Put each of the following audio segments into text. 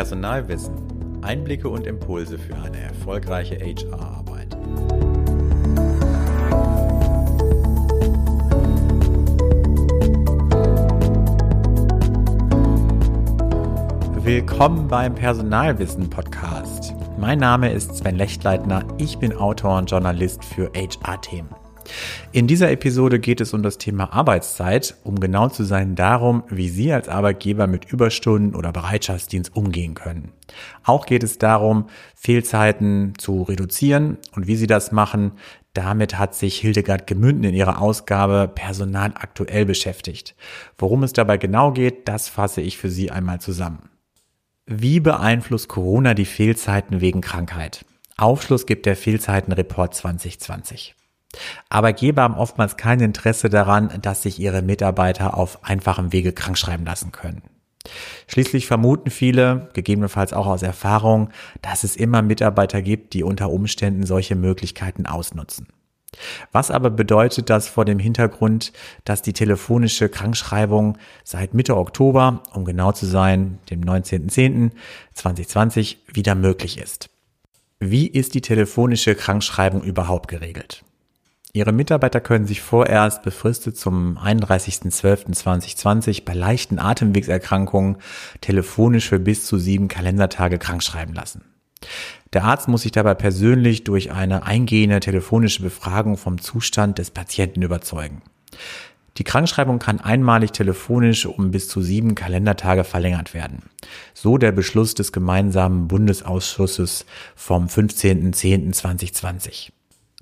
Personalwissen. Einblicke und Impulse für eine erfolgreiche HR-Arbeit. Willkommen beim Personalwissen Podcast. Mein Name ist Sven Lechtleitner. Ich bin Autor und Journalist für HR-Themen. In dieser Episode geht es um das Thema Arbeitszeit, um genau zu sein darum, wie Sie als Arbeitgeber mit Überstunden oder Bereitschaftsdienst umgehen können. Auch geht es darum, Fehlzeiten zu reduzieren und wie Sie das machen. Damit hat sich Hildegard Gemünden in ihrer Ausgabe Personal aktuell beschäftigt. Worum es dabei genau geht, das fasse ich für Sie einmal zusammen. Wie beeinflusst Corona die Fehlzeiten wegen Krankheit? Aufschluss gibt der Fehlzeitenreport 2020. Arbeitgeber haben oftmals kein Interesse daran, dass sich ihre Mitarbeiter auf einfachem Wege krankschreiben lassen können. Schließlich vermuten viele, gegebenenfalls auch aus Erfahrung, dass es immer Mitarbeiter gibt, die unter Umständen solche Möglichkeiten ausnutzen. Was aber bedeutet das vor dem Hintergrund, dass die telefonische Krankschreibung seit Mitte Oktober, um genau zu sein, dem 19.10.2020 wieder möglich ist? Wie ist die telefonische Krankschreibung überhaupt geregelt? Ihre Mitarbeiter können sich vorerst befristet zum 31.12.2020 bei leichten Atemwegserkrankungen telefonisch für bis zu sieben Kalendertage krankschreiben lassen. Der Arzt muss sich dabei persönlich durch eine eingehende telefonische Befragung vom Zustand des Patienten überzeugen. Die Krankschreibung kann einmalig telefonisch um bis zu sieben Kalendertage verlängert werden. So der Beschluss des gemeinsamen Bundesausschusses vom 15.10.2020.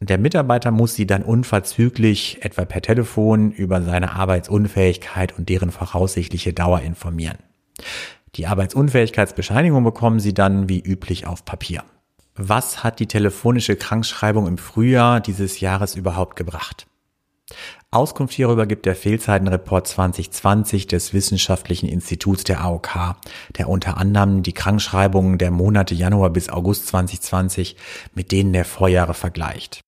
Der Mitarbeiter muss sie dann unverzüglich, etwa per Telefon, über seine Arbeitsunfähigkeit und deren voraussichtliche Dauer informieren. Die Arbeitsunfähigkeitsbescheinigung bekommen sie dann wie üblich auf Papier. Was hat die telefonische Krankschreibung im Frühjahr dieses Jahres überhaupt gebracht? Auskunft hierüber gibt der Fehlzeitenreport 2020 des Wissenschaftlichen Instituts der AOK, der unter anderem die Krankschreibungen der Monate Januar bis August 2020 mit denen der Vorjahre vergleicht.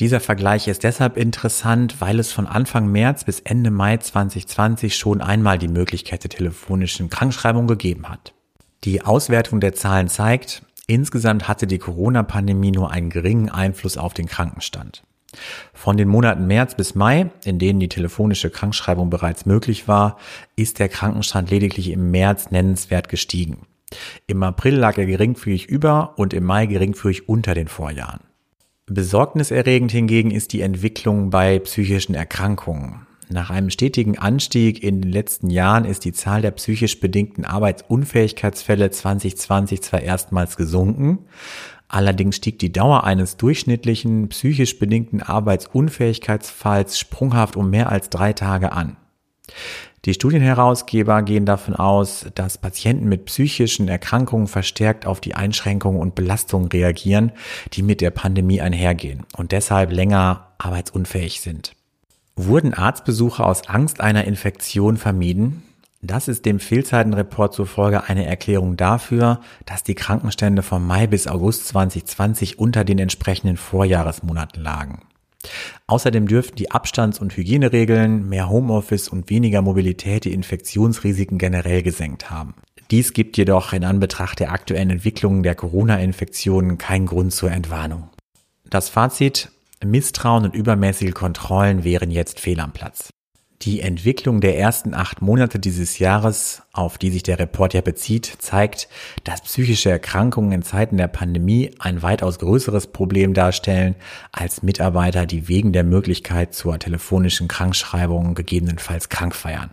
Dieser Vergleich ist deshalb interessant, weil es von Anfang März bis Ende Mai 2020 schon einmal die Möglichkeit der telefonischen Krankschreibung gegeben hat. Die Auswertung der Zahlen zeigt, insgesamt hatte die Corona-Pandemie nur einen geringen Einfluss auf den Krankenstand. Von den Monaten März bis Mai, in denen die telefonische Krankschreibung bereits möglich war, ist der Krankenstand lediglich im März nennenswert gestiegen. Im April lag er geringfügig über und im Mai geringfügig unter den Vorjahren. Besorgniserregend hingegen ist die Entwicklung bei psychischen Erkrankungen. Nach einem stetigen Anstieg in den letzten Jahren ist die Zahl der psychisch bedingten Arbeitsunfähigkeitsfälle 2020 zwar erstmals gesunken, allerdings stieg die Dauer eines durchschnittlichen psychisch bedingten Arbeitsunfähigkeitsfalls sprunghaft um mehr als drei Tage an. Die Studienherausgeber gehen davon aus, dass Patienten mit psychischen Erkrankungen verstärkt auf die Einschränkungen und Belastungen reagieren, die mit der Pandemie einhergehen und deshalb länger arbeitsunfähig sind. Wurden Arztbesuche aus Angst einer Infektion vermieden? Das ist dem Fehlzeitenreport zufolge eine Erklärung dafür, dass die Krankenstände vom Mai bis August 2020 unter den entsprechenden Vorjahresmonaten lagen. Außerdem dürften die Abstands- und Hygieneregeln, mehr Homeoffice und weniger Mobilität die Infektionsrisiken generell gesenkt haben. Dies gibt jedoch in Anbetracht der aktuellen Entwicklungen der Corona-Infektionen keinen Grund zur Entwarnung. Das Fazit, Misstrauen und übermäßige Kontrollen wären jetzt fehl am Platz. Die Entwicklung der ersten acht Monate dieses Jahres, auf die sich der Report ja bezieht, zeigt, dass psychische Erkrankungen in Zeiten der Pandemie ein weitaus größeres Problem darstellen als Mitarbeiter, die wegen der Möglichkeit zur telefonischen Krankschreibung gegebenenfalls krank feiern.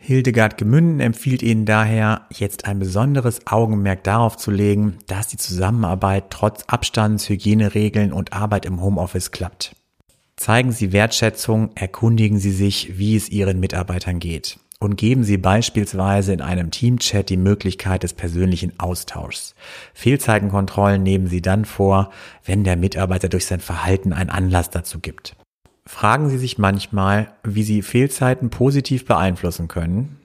Hildegard Gemünden empfiehlt Ihnen daher, jetzt ein besonderes Augenmerk darauf zu legen, dass die Zusammenarbeit trotz Abstands, Hygieneregeln und Arbeit im Homeoffice klappt. Zeigen Sie Wertschätzung, erkundigen Sie sich, wie es Ihren Mitarbeitern geht. Und geben Sie beispielsweise in einem Teamchat die Möglichkeit des persönlichen Austauschs. Fehlzeitenkontrollen nehmen Sie dann vor, wenn der Mitarbeiter durch sein Verhalten einen Anlass dazu gibt. Fragen Sie sich manchmal, wie Sie Fehlzeiten positiv beeinflussen können.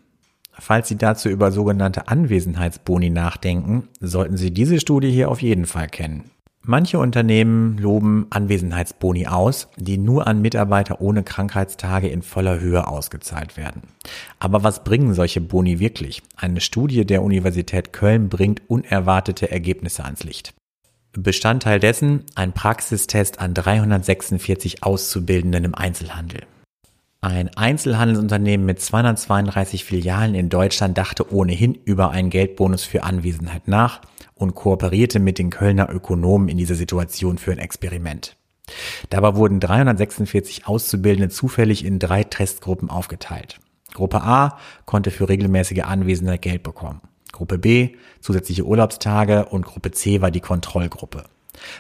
Falls Sie dazu über sogenannte Anwesenheitsboni nachdenken, sollten Sie diese Studie hier auf jeden Fall kennen. Manche Unternehmen loben Anwesenheitsboni aus, die nur an Mitarbeiter ohne Krankheitstage in voller Höhe ausgezahlt werden. Aber was bringen solche Boni wirklich? Eine Studie der Universität Köln bringt unerwartete Ergebnisse ans Licht. Bestandteil dessen ein Praxistest an 346 Auszubildenden im Einzelhandel. Ein Einzelhandelsunternehmen mit 232 Filialen in Deutschland dachte ohnehin über einen Geldbonus für Anwesenheit nach und kooperierte mit den Kölner Ökonomen in dieser Situation für ein Experiment. Dabei wurden 346 Auszubildende zufällig in drei Testgruppen aufgeteilt. Gruppe A konnte für regelmäßige Anwesenheit Geld bekommen. Gruppe B zusätzliche Urlaubstage und Gruppe C war die Kontrollgruppe.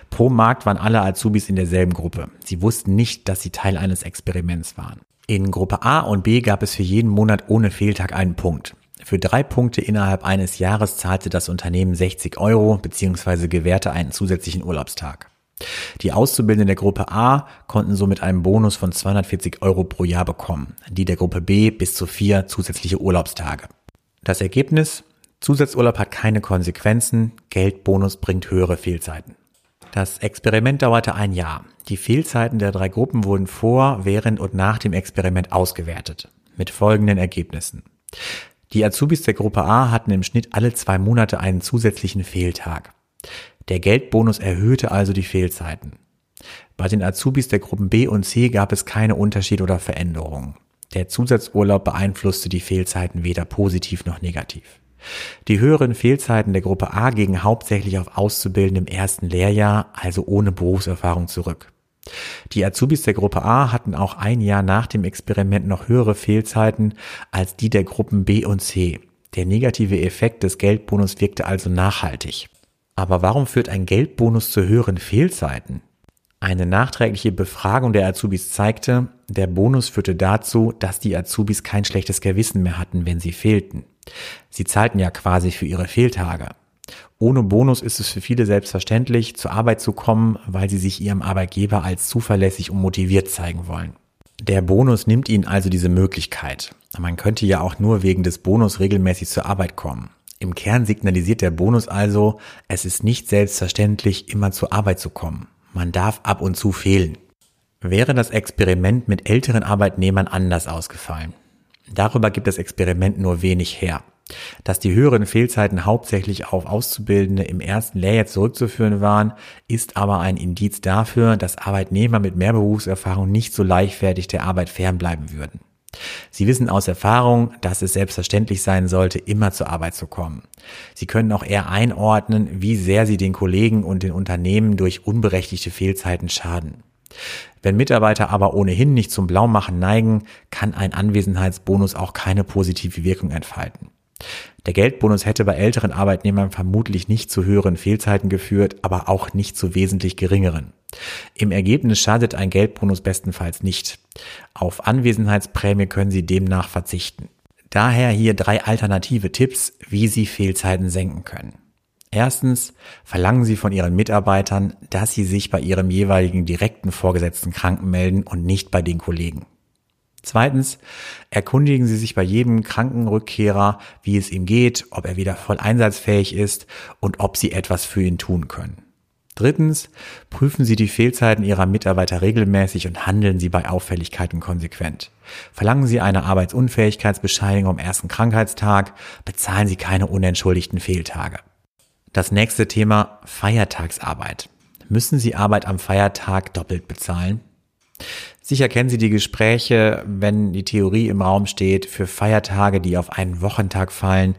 Pro Markt waren alle Azubis in derselben Gruppe. Sie wussten nicht, dass sie Teil eines Experiments waren. In Gruppe A und B gab es für jeden Monat ohne Fehltag einen Punkt. Für drei Punkte innerhalb eines Jahres zahlte das Unternehmen 60 Euro bzw. gewährte einen zusätzlichen Urlaubstag. Die Auszubildenden der Gruppe A konnten somit einen Bonus von 240 Euro pro Jahr bekommen, die der Gruppe B bis zu vier zusätzliche Urlaubstage. Das Ergebnis? Zusatzurlaub hat keine Konsequenzen, Geldbonus bringt höhere Fehlzeiten. Das Experiment dauerte ein Jahr. Die Fehlzeiten der drei Gruppen wurden vor, während und nach dem Experiment ausgewertet. Mit folgenden Ergebnissen. Die Azubis der Gruppe A hatten im Schnitt alle zwei Monate einen zusätzlichen Fehltag. Der Geldbonus erhöhte also die Fehlzeiten. Bei den Azubis der Gruppen B und C gab es keine Unterschied oder Veränderungen. Der Zusatzurlaub beeinflusste die Fehlzeiten weder positiv noch negativ. Die höheren Fehlzeiten der Gruppe A gingen hauptsächlich auf Auszubildende im ersten Lehrjahr, also ohne Berufserfahrung zurück. Die Azubis der Gruppe A hatten auch ein Jahr nach dem Experiment noch höhere Fehlzeiten als die der Gruppen B und C. Der negative Effekt des Geldbonus wirkte also nachhaltig. Aber warum führt ein Geldbonus zu höheren Fehlzeiten? Eine nachträgliche Befragung der Azubis zeigte, der Bonus führte dazu, dass die Azubis kein schlechtes Gewissen mehr hatten, wenn sie fehlten. Sie zahlten ja quasi für ihre Fehltage. Ohne Bonus ist es für viele selbstverständlich, zur Arbeit zu kommen, weil sie sich ihrem Arbeitgeber als zuverlässig und motiviert zeigen wollen. Der Bonus nimmt ihnen also diese Möglichkeit. Man könnte ja auch nur wegen des Bonus regelmäßig zur Arbeit kommen. Im Kern signalisiert der Bonus also, es ist nicht selbstverständlich, immer zur Arbeit zu kommen. Man darf ab und zu fehlen. Wäre das Experiment mit älteren Arbeitnehmern anders ausgefallen? Darüber gibt das Experiment nur wenig her. Dass die höheren Fehlzeiten hauptsächlich auf Auszubildende im ersten Lehrjahr zurückzuführen waren, ist aber ein Indiz dafür, dass Arbeitnehmer mit mehr Berufserfahrung nicht so leichtfertig der Arbeit fernbleiben würden. Sie wissen aus Erfahrung, dass es selbstverständlich sein sollte, immer zur Arbeit zu kommen. Sie können auch eher einordnen, wie sehr sie den Kollegen und den Unternehmen durch unberechtigte Fehlzeiten schaden. Wenn Mitarbeiter aber ohnehin nicht zum Blaumachen neigen, kann ein Anwesenheitsbonus auch keine positive Wirkung entfalten. Der Geldbonus hätte bei älteren Arbeitnehmern vermutlich nicht zu höheren Fehlzeiten geführt, aber auch nicht zu wesentlich geringeren. Im Ergebnis schadet ein Geldbonus bestenfalls nicht. Auf Anwesenheitsprämie können Sie demnach verzichten. Daher hier drei alternative Tipps, wie Sie Fehlzeiten senken können. Erstens verlangen Sie von Ihren Mitarbeitern, dass sie sich bei ihrem jeweiligen direkten Vorgesetzten kranken melden und nicht bei den Kollegen. Zweitens, erkundigen Sie sich bei jedem Krankenrückkehrer, wie es ihm geht, ob er wieder voll einsatzfähig ist und ob Sie etwas für ihn tun können. Drittens, prüfen Sie die Fehlzeiten Ihrer Mitarbeiter regelmäßig und handeln Sie bei Auffälligkeiten konsequent. Verlangen Sie eine Arbeitsunfähigkeitsbescheinigung am ersten Krankheitstag, bezahlen Sie keine unentschuldigten Fehltage. Das nächste Thema Feiertagsarbeit. Müssen Sie Arbeit am Feiertag doppelt bezahlen? Sicher kennen Sie die Gespräche, wenn die Theorie im Raum steht, für Feiertage, die auf einen Wochentag fallen,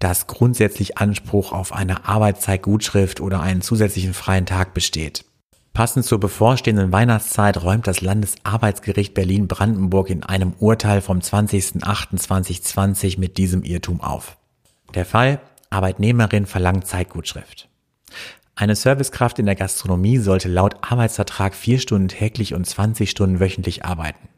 dass grundsätzlich Anspruch auf eine Arbeitszeitgutschrift oder einen zusätzlichen freien Tag besteht. Passend zur bevorstehenden Weihnachtszeit räumt das Landesarbeitsgericht Berlin-Brandenburg in einem Urteil vom 20.08.2020 mit diesem Irrtum auf. Der Fall Arbeitnehmerin verlangt Zeitgutschrift. Eine Servicekraft in der Gastronomie sollte laut Arbeitsvertrag vier Stunden täglich und 20 Stunden wöchentlich arbeiten.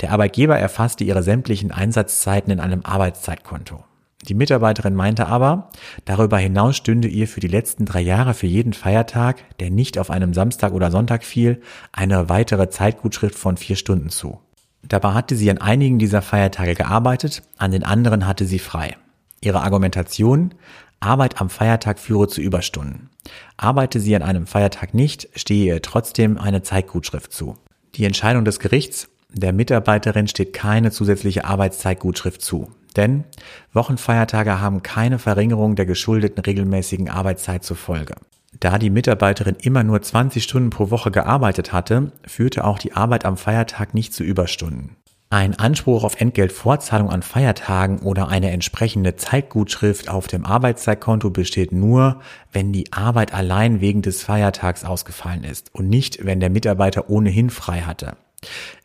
Der Arbeitgeber erfasste ihre sämtlichen Einsatzzeiten in einem Arbeitszeitkonto. Die Mitarbeiterin meinte aber, darüber hinaus stünde ihr für die letzten drei Jahre für jeden Feiertag, der nicht auf einem Samstag oder Sonntag fiel, eine weitere Zeitgutschrift von vier Stunden zu. Dabei hatte sie an einigen dieser Feiertage gearbeitet, an den anderen hatte sie frei. Ihre Argumentation, Arbeit am Feiertag führe zu Überstunden. Arbeite sie an einem Feiertag nicht, stehe ihr trotzdem eine Zeitgutschrift zu. Die Entscheidung des Gerichts, der Mitarbeiterin steht keine zusätzliche Arbeitszeitgutschrift zu. Denn Wochenfeiertage haben keine Verringerung der geschuldeten regelmäßigen Arbeitszeit zur Folge. Da die Mitarbeiterin immer nur 20 Stunden pro Woche gearbeitet hatte, führte auch die Arbeit am Feiertag nicht zu Überstunden. Ein Anspruch auf Entgeltvorzahlung an Feiertagen oder eine entsprechende Zeitgutschrift auf dem Arbeitszeitkonto besteht nur, wenn die Arbeit allein wegen des Feiertags ausgefallen ist und nicht, wenn der Mitarbeiter ohnehin frei hatte.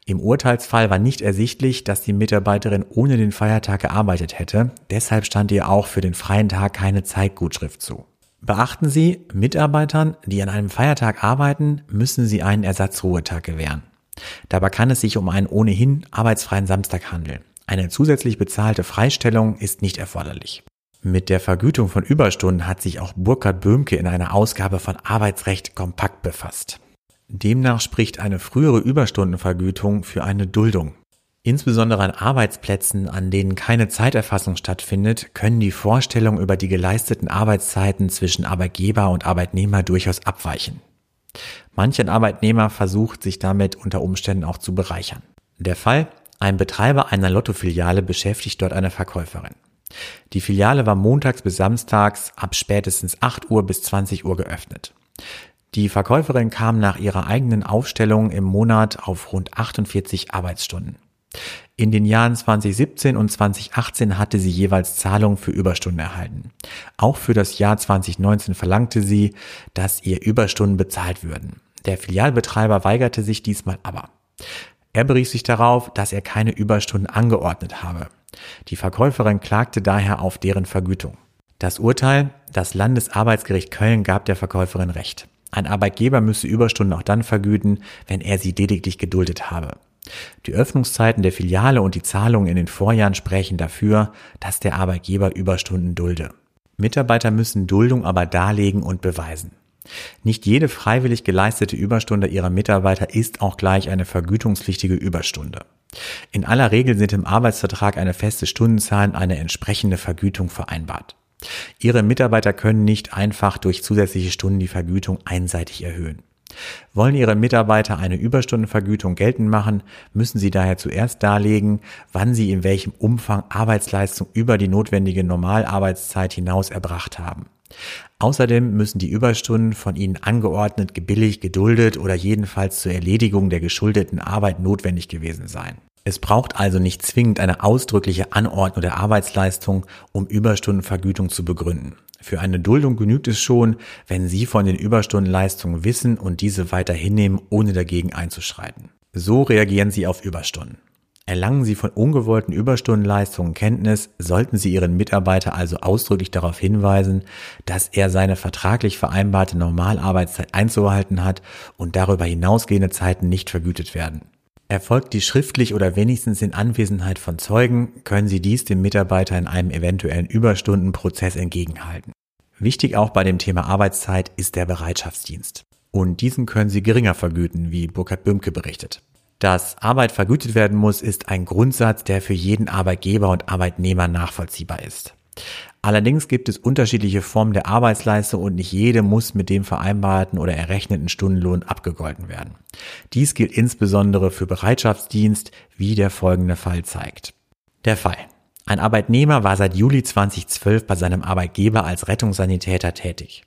Im Urteilsfall war nicht ersichtlich, dass die Mitarbeiterin ohne den Feiertag gearbeitet hätte, deshalb stand ihr auch für den freien Tag keine Zeitgutschrift zu. Beachten Sie, Mitarbeitern, die an einem Feiertag arbeiten, müssen Sie einen Ersatzruhetag gewähren. Dabei kann es sich um einen ohnehin arbeitsfreien Samstag handeln. Eine zusätzlich bezahlte Freistellung ist nicht erforderlich. Mit der Vergütung von Überstunden hat sich auch Burkhard Böhmke in einer Ausgabe von Arbeitsrecht kompakt befasst. Demnach spricht eine frühere Überstundenvergütung für eine Duldung. Insbesondere an Arbeitsplätzen, an denen keine Zeiterfassung stattfindet, können die Vorstellungen über die geleisteten Arbeitszeiten zwischen Arbeitgeber und Arbeitnehmer durchaus abweichen. Manch ein Arbeitnehmer versucht sich damit unter Umständen auch zu bereichern. Der Fall, ein Betreiber einer Lottofiliale beschäftigt dort eine Verkäuferin. Die Filiale war montags bis samstags ab spätestens 8 Uhr bis 20 Uhr geöffnet. Die Verkäuferin kam nach ihrer eigenen Aufstellung im Monat auf rund 48 Arbeitsstunden. In den Jahren 2017 und 2018 hatte sie jeweils Zahlungen für Überstunden erhalten. Auch für das Jahr 2019 verlangte sie, dass ihr Überstunden bezahlt würden. Der Filialbetreiber weigerte sich diesmal aber. Er berief sich darauf, dass er keine Überstunden angeordnet habe. Die Verkäuferin klagte daher auf deren Vergütung. Das Urteil, das Landesarbeitsgericht Köln gab der Verkäuferin Recht. Ein Arbeitgeber müsse Überstunden auch dann vergüten, wenn er sie lediglich geduldet habe. Die Öffnungszeiten der Filiale und die Zahlungen in den Vorjahren sprechen dafür, dass der Arbeitgeber Überstunden dulde. Mitarbeiter müssen Duldung aber darlegen und beweisen. Nicht jede freiwillig geleistete Überstunde ihrer Mitarbeiter ist auch gleich eine vergütungspflichtige Überstunde. In aller Regel sind im Arbeitsvertrag eine feste Stundenzahl und eine entsprechende Vergütung vereinbart. Ihre Mitarbeiter können nicht einfach durch zusätzliche Stunden die Vergütung einseitig erhöhen. Wollen Ihre Mitarbeiter eine Überstundenvergütung geltend machen, müssen Sie daher zuerst darlegen, wann Sie in welchem Umfang Arbeitsleistung über die notwendige Normalarbeitszeit hinaus erbracht haben. Außerdem müssen die Überstunden von Ihnen angeordnet, gebilligt, geduldet oder jedenfalls zur Erledigung der geschuldeten Arbeit notwendig gewesen sein. Es braucht also nicht zwingend eine ausdrückliche Anordnung der Arbeitsleistung, um Überstundenvergütung zu begründen. Für eine Duldung genügt es schon, wenn Sie von den Überstundenleistungen wissen und diese weiter hinnehmen, ohne dagegen einzuschreiten. So reagieren Sie auf Überstunden. Erlangen Sie von ungewollten Überstundenleistungen Kenntnis, sollten Sie Ihren Mitarbeiter also ausdrücklich darauf hinweisen, dass er seine vertraglich vereinbarte Normalarbeitszeit einzuhalten hat und darüber hinausgehende Zeiten nicht vergütet werden. Erfolgt die schriftlich oder wenigstens in Anwesenheit von Zeugen, können Sie dies dem Mitarbeiter in einem eventuellen Überstundenprozess entgegenhalten. Wichtig auch bei dem Thema Arbeitszeit ist der Bereitschaftsdienst. Und diesen können Sie geringer vergüten, wie Burkhard Böhmke berichtet. Dass Arbeit vergütet werden muss, ist ein Grundsatz, der für jeden Arbeitgeber und Arbeitnehmer nachvollziehbar ist. Allerdings gibt es unterschiedliche Formen der Arbeitsleistung und nicht jede muss mit dem vereinbarten oder errechneten Stundenlohn abgegolten werden. Dies gilt insbesondere für Bereitschaftsdienst, wie der folgende Fall zeigt. Der Fall. Ein Arbeitnehmer war seit Juli 2012 bei seinem Arbeitgeber als Rettungssanitäter tätig.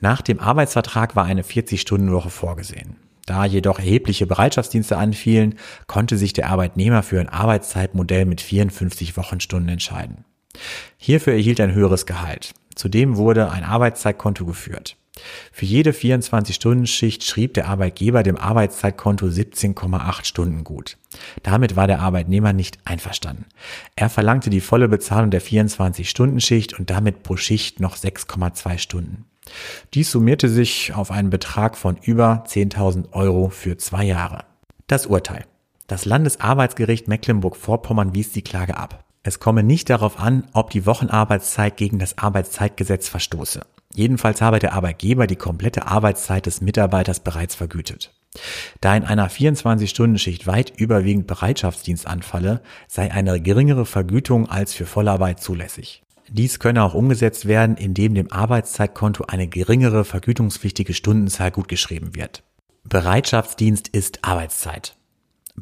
Nach dem Arbeitsvertrag war eine 40-Stunden-Woche vorgesehen. Da jedoch erhebliche Bereitschaftsdienste anfielen, konnte sich der Arbeitnehmer für ein Arbeitszeitmodell mit 54 Wochenstunden entscheiden. Hierfür erhielt er ein höheres Gehalt. Zudem wurde ein Arbeitszeitkonto geführt. Für jede 24-Stunden-Schicht schrieb der Arbeitgeber dem Arbeitszeitkonto 17,8 Stunden gut. Damit war der Arbeitnehmer nicht einverstanden. Er verlangte die volle Bezahlung der 24-Stunden-Schicht und damit pro Schicht noch 6,2 Stunden. Dies summierte sich auf einen Betrag von über 10.000 Euro für zwei Jahre. Das Urteil. Das Landesarbeitsgericht Mecklenburg-Vorpommern wies die Klage ab. Es komme nicht darauf an, ob die Wochenarbeitszeit gegen das Arbeitszeitgesetz verstoße. Jedenfalls habe der Arbeitgeber die komplette Arbeitszeit des Mitarbeiters bereits vergütet. Da in einer 24-Stunden-Schicht weit überwiegend Bereitschaftsdienst anfalle, sei eine geringere Vergütung als für Vollarbeit zulässig. Dies könne auch umgesetzt werden, indem dem Arbeitszeitkonto eine geringere vergütungspflichtige Stundenzahl gutgeschrieben wird. Bereitschaftsdienst ist Arbeitszeit.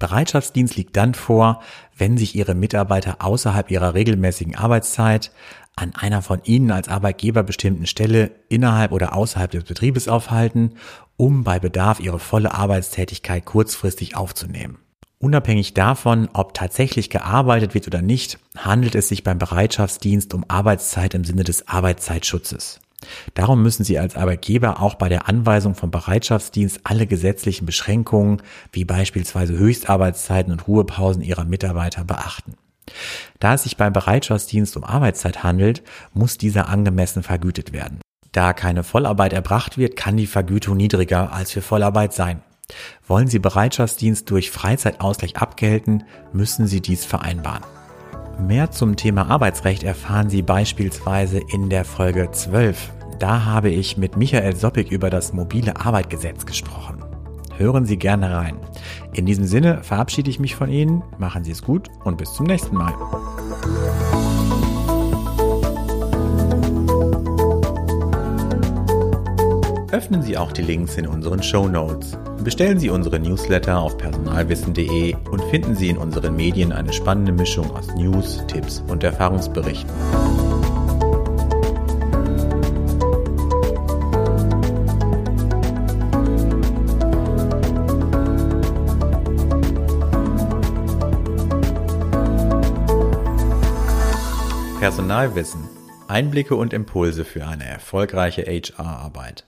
Bereitschaftsdienst liegt dann vor, wenn sich Ihre Mitarbeiter außerhalb ihrer regelmäßigen Arbeitszeit an einer von Ihnen als Arbeitgeber bestimmten Stelle innerhalb oder außerhalb des Betriebes aufhalten, um bei Bedarf ihre volle Arbeitstätigkeit kurzfristig aufzunehmen. Unabhängig davon, ob tatsächlich gearbeitet wird oder nicht, handelt es sich beim Bereitschaftsdienst um Arbeitszeit im Sinne des Arbeitszeitschutzes. Darum müssen Sie als Arbeitgeber auch bei der Anweisung vom Bereitschaftsdienst alle gesetzlichen Beschränkungen, wie beispielsweise Höchstarbeitszeiten und Ruhepausen Ihrer Mitarbeiter beachten. Da es sich beim Bereitschaftsdienst um Arbeitszeit handelt, muss dieser angemessen vergütet werden. Da keine Vollarbeit erbracht wird, kann die Vergütung niedriger als für Vollarbeit sein. Wollen Sie Bereitschaftsdienst durch Freizeitausgleich abgelten, müssen Sie dies vereinbaren. Mehr zum Thema Arbeitsrecht erfahren Sie beispielsweise in der Folge 12. Da habe ich mit Michael Soppig über das mobile Arbeitgesetz gesprochen. Hören Sie gerne rein. In diesem Sinne verabschiede ich mich von Ihnen, machen Sie es gut und bis zum nächsten Mal. Öffnen Sie auch die Links in unseren Show Notes. Bestellen Sie unsere Newsletter auf personalwissen.de und finden Sie in unseren Medien eine spannende Mischung aus News, Tipps und Erfahrungsberichten. Personalwissen. Einblicke und Impulse für eine erfolgreiche HR-Arbeit.